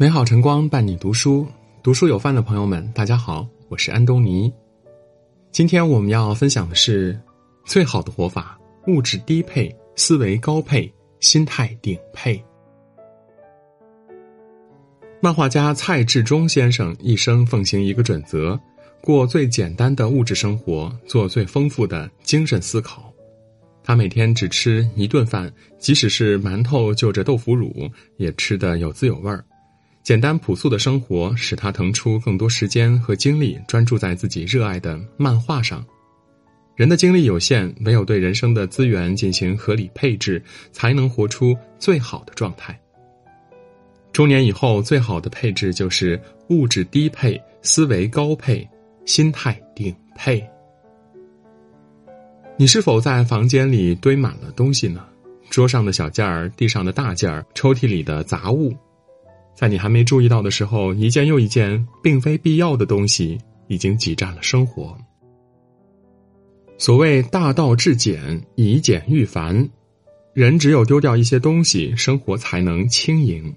美好晨光伴你读书，读书有饭的朋友们，大家好，我是安东尼。今天我们要分享的是最好的活法：物质低配，思维高配，心态顶配。漫画家蔡志忠先生一生奉行一个准则：过最简单的物质生活，做最丰富的精神思考。他每天只吃一顿饭，即使是馒头就着豆腐乳，也吃得有滋有味儿。简单朴素的生活使他腾出更多时间和精力，专注在自己热爱的漫画上。人的精力有限，唯有对人生的资源进行合理配置，才能活出最好的状态。中年以后，最好的配置就是物质低配，思维高配，心态顶配。你是否在房间里堆满了东西呢？桌上的小件儿，地上的大件儿，抽屉里的杂物。在你还没注意到的时候，一件又一件并非必要的东西已经挤占了生活。所谓大道至简，以简驭繁，人只有丢掉一些东西，生活才能轻盈。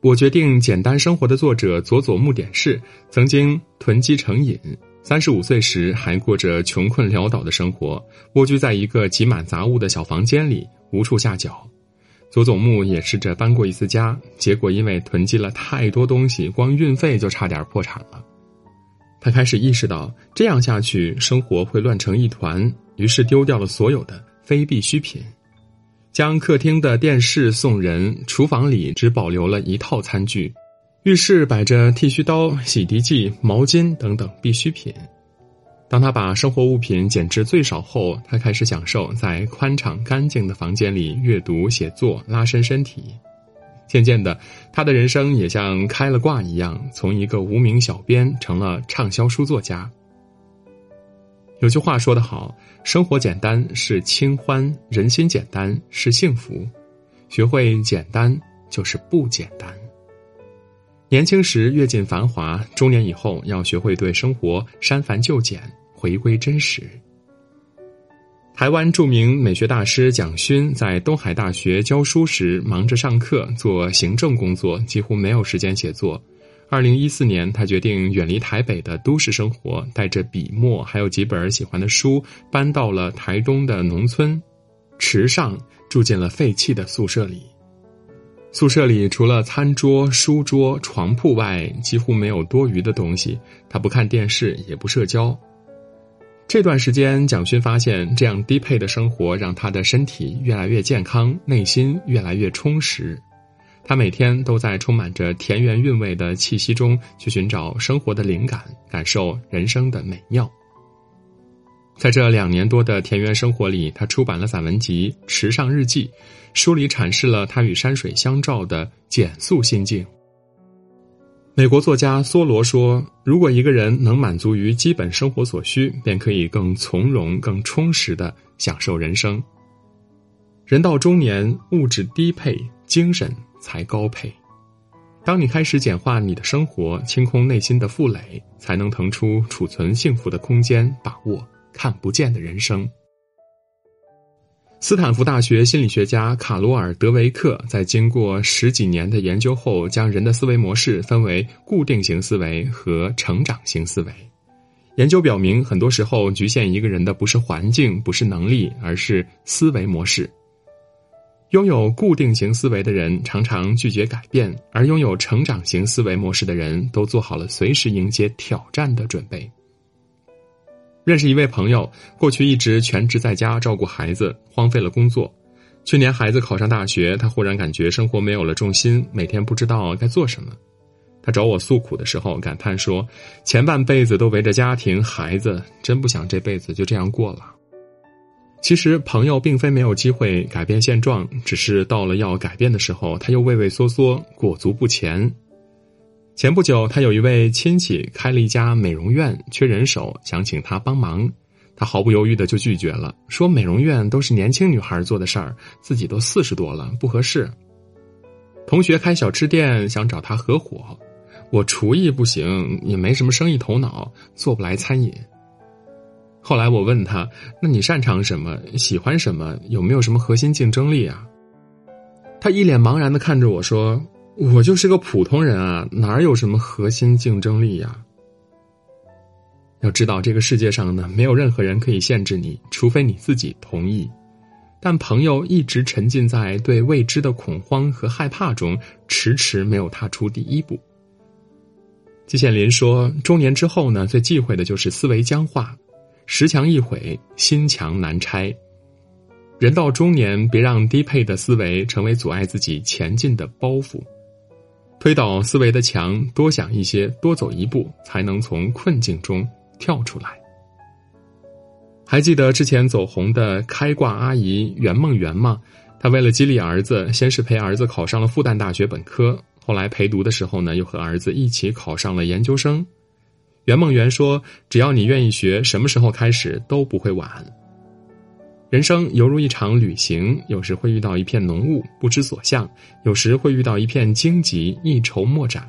我决定简单生活的作者佐佐木典士曾经囤积成瘾，三十五岁时还过着穷困潦倒的生活，蜗居在一个挤满杂物的小房间里，无处下脚。佐佐木也试着搬过一次家，结果因为囤积了太多东西，光运费就差点破产了。他开始意识到这样下去生活会乱成一团，于是丢掉了所有的非必需品，将客厅的电视送人，厨房里只保留了一套餐具，浴室摆着剃须刀、洗涤剂、毛巾等等必需品。当他把生活物品减至最少后，他开始享受在宽敞干净的房间里阅读、写作、拉伸身体。渐渐的，他的人生也像开了挂一样，从一个无名小编成了畅销书作家。有句话说得好：“生活简单是清欢，人心简单是幸福。学会简单就是不简单。”年轻时阅尽繁华，中年以后要学会对生活删繁就简。回归真实。台湾著名美学大师蒋勋在东海大学教书时，忙着上课做行政工作，几乎没有时间写作。二零一四年，他决定远离台北的都市生活，带着笔墨还有几本喜欢的书，搬到了台东的农村池上，住进了废弃的宿舍里。宿舍里除了餐桌、书桌、床铺外，几乎没有多余的东西。他不看电视，也不社交。这段时间，蒋勋发现这样低配的生活让他的身体越来越健康，内心越来越充实。他每天都在充满着田园韵味的气息中去寻找生活的灵感，感受人生的美妙。在这两年多的田园生活里，他出版了散文集《池上日记》，书里阐释了他与山水相照的简素心境。美国作家梭罗说：“如果一个人能满足于基本生活所需，便可以更从容、更充实的享受人生。人到中年，物质低配，精神才高配。当你开始简化你的生活，清空内心的负累，才能腾出储存幸福的空间，把握看不见的人生。”斯坦福大学心理学家卡罗尔·德维克在经过十几年的研究后，将人的思维模式分为固定型思维和成长型思维。研究表明，很多时候局限一个人的不是环境，不是能力，而是思维模式。拥有固定型思维的人常常拒绝改变，而拥有成长型思维模式的人都做好了随时迎接挑战的准备。认识一位朋友，过去一直全职在家照顾孩子，荒废了工作。去年孩子考上大学，他忽然感觉生活没有了重心，每天不知道该做什么。他找我诉苦的时候，感叹说：“前半辈子都围着家庭、孩子，真不想这辈子就这样过了。”其实，朋友并非没有机会改变现状，只是到了要改变的时候，他又畏畏缩缩，裹足不前。前不久，他有一位亲戚开了一家美容院，缺人手，想请他帮忙。他毫不犹豫的就拒绝了，说美容院都是年轻女孩做的事儿，自己都四十多了，不合适。同学开小吃店，想找他合伙，我厨艺不行，也没什么生意头脑，做不来餐饮。后来我问他，那你擅长什么？喜欢什么？有没有什么核心竞争力啊？他一脸茫然的看着我说。我就是个普通人啊，哪有什么核心竞争力呀？要知道，这个世界上呢，没有任何人可以限制你，除非你自己同意。但朋友一直沉浸在对未知的恐慌和害怕中，迟迟没有踏出第一步。季羡林说：“中年之后呢，最忌讳的就是思维僵化，石墙一毁，心墙难拆。人到中年，别让低配的思维成为阻碍自己前进的包袱。推倒思维的墙，多想一些，多走一步，才能从困境中跳出来。”还记得之前走红的开挂阿姨袁梦圆吗？她为了激励儿子，先是陪儿子考上了复旦大学本科。后来陪读的时候呢，又和儿子一起考上了研究生。袁梦圆说：“只要你愿意学，什么时候开始都不会晚。”人生犹如一场旅行，有时会遇到一片浓雾，不知所向；有时会遇到一片荆棘，一筹莫展。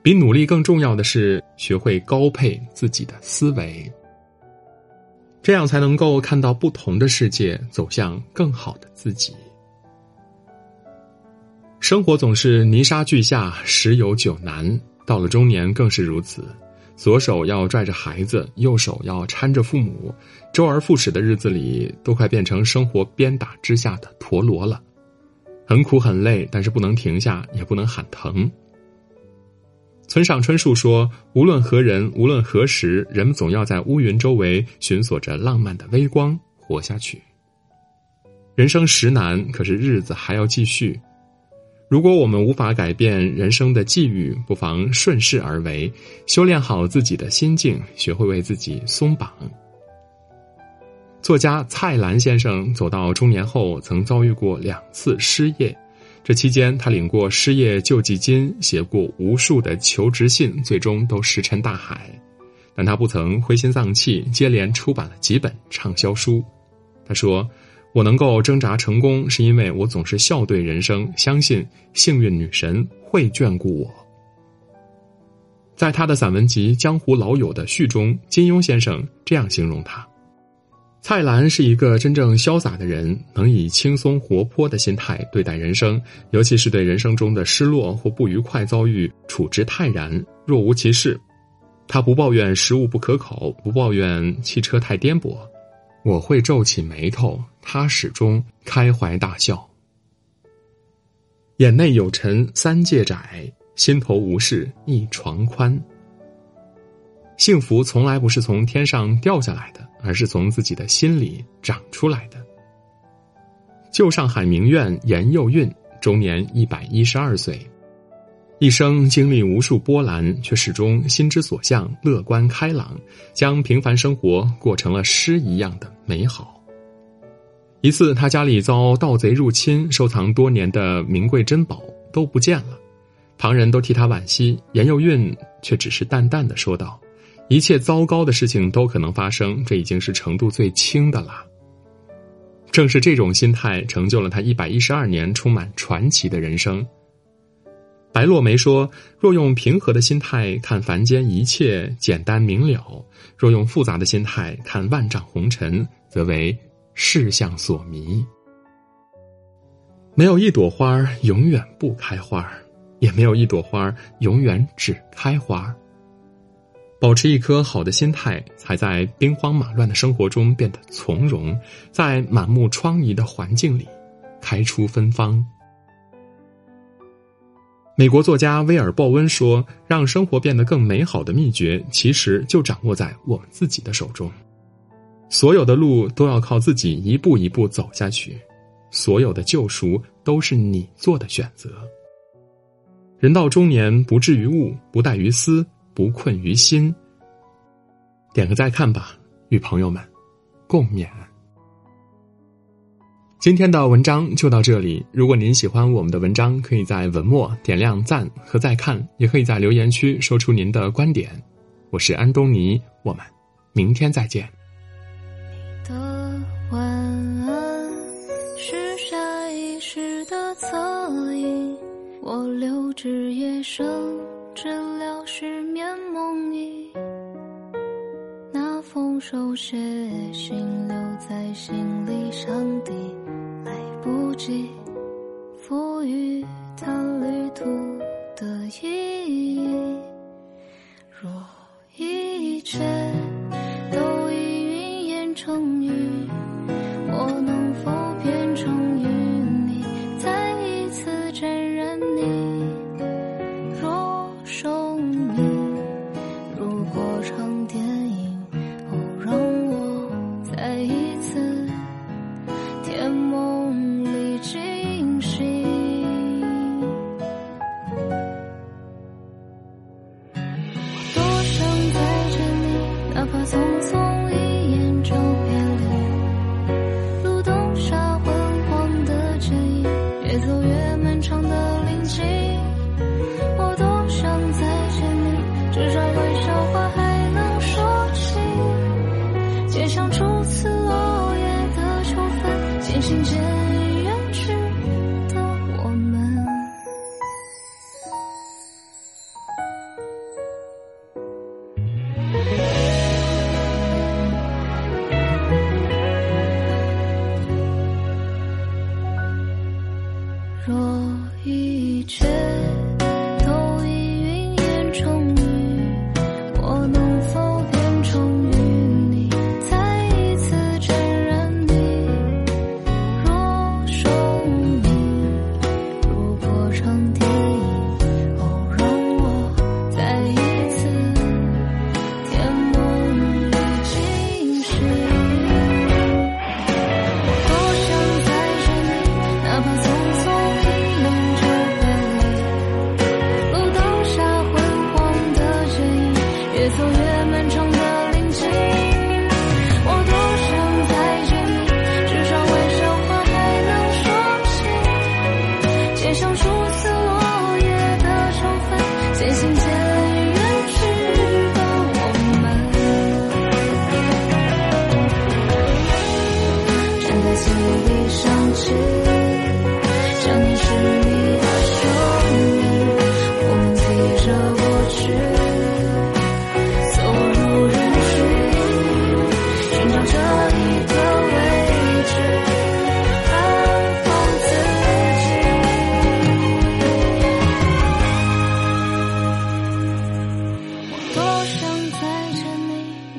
比努力更重要的是，学会高配自己的思维，这样才能够看到不同的世界，走向更好的自己。生活总是泥沙俱下，十有九难。到了中年更是如此，左手要拽着孩子，右手要搀着父母，周而复始的日子里，都快变成生活鞭打之下的陀螺了。很苦很累，但是不能停下，也不能喊疼。村上春树说：“无论何人，无论何时，人们总要在乌云周围寻索着浪漫的微光，活下去。人生实难，可是日子还要继续。”如果我们无法改变人生的际遇，不妨顺势而为，修炼好自己的心境，学会为自己松绑。作家蔡澜先生走到中年后，曾遭遇过两次失业，这期间他领过失业救济金，写过无数的求职信，最终都石沉大海。但他不曾灰心丧气，接连出版了几本畅销书。他说。我能够挣扎成功，是因为我总是笑对人生，相信幸运女神会眷顾我。在他的散文集《江湖老友》的序中，金庸先生这样形容他：蔡澜是一个真正潇洒的人，能以轻松活泼的心态对待人生，尤其是对人生中的失落或不愉快遭遇，处之泰然，若无其事。他不抱怨食物不可口，不抱怨汽车太颠簸。我会皱起眉头，他始终开怀大笑。眼内有尘三界窄，心头无事一床宽。幸福从来不是从天上掉下来的，而是从自己的心里长出来的。旧上海名媛严幼韵，终年一百一十二岁。一生经历无数波澜，却始终心之所向，乐观开朗，将平凡生活过成了诗一样的美好。一次，他家里遭盗贼入侵，收藏多年的名贵珍宝都不见了，旁人都替他惋惜，严幼韵却只是淡淡的说道：“一切糟糕的事情都可能发生，这已经是程度最轻的了。”正是这种心态，成就了他一百一十二年充满传奇的人生。白落梅说：“若用平和的心态看凡间一切简单明了，若用复杂的心态看万丈红尘，则为世相所迷。没有一朵花永远不开花也没有一朵花永远只开花保持一颗好的心态，才在兵荒马乱的生活中变得从容，在满目疮痍的环境里开出芬芳。”美国作家威尔·鲍温说：“让生活变得更美好的秘诀，其实就掌握在我们自己的手中。所有的路都要靠自己一步一步走下去，所有的救赎都是你做的选择。人到中年，不至于物，不怠于思，不困于心。点个再看吧，与朋友们共勉。”今天的文章就到这里。如果您喜欢我们的文章，可以在文末点亮赞和再看，也可以在留言区说出您的观点。我是安东尼，我们明天再见。你的晚安是下意识的侧影，我留至夜深，治疗失眠梦呓。那封手写信留在行李箱底。谁赋予它旅途的意义。若一切都已云烟成雨像初次落叶的秋分渐行渐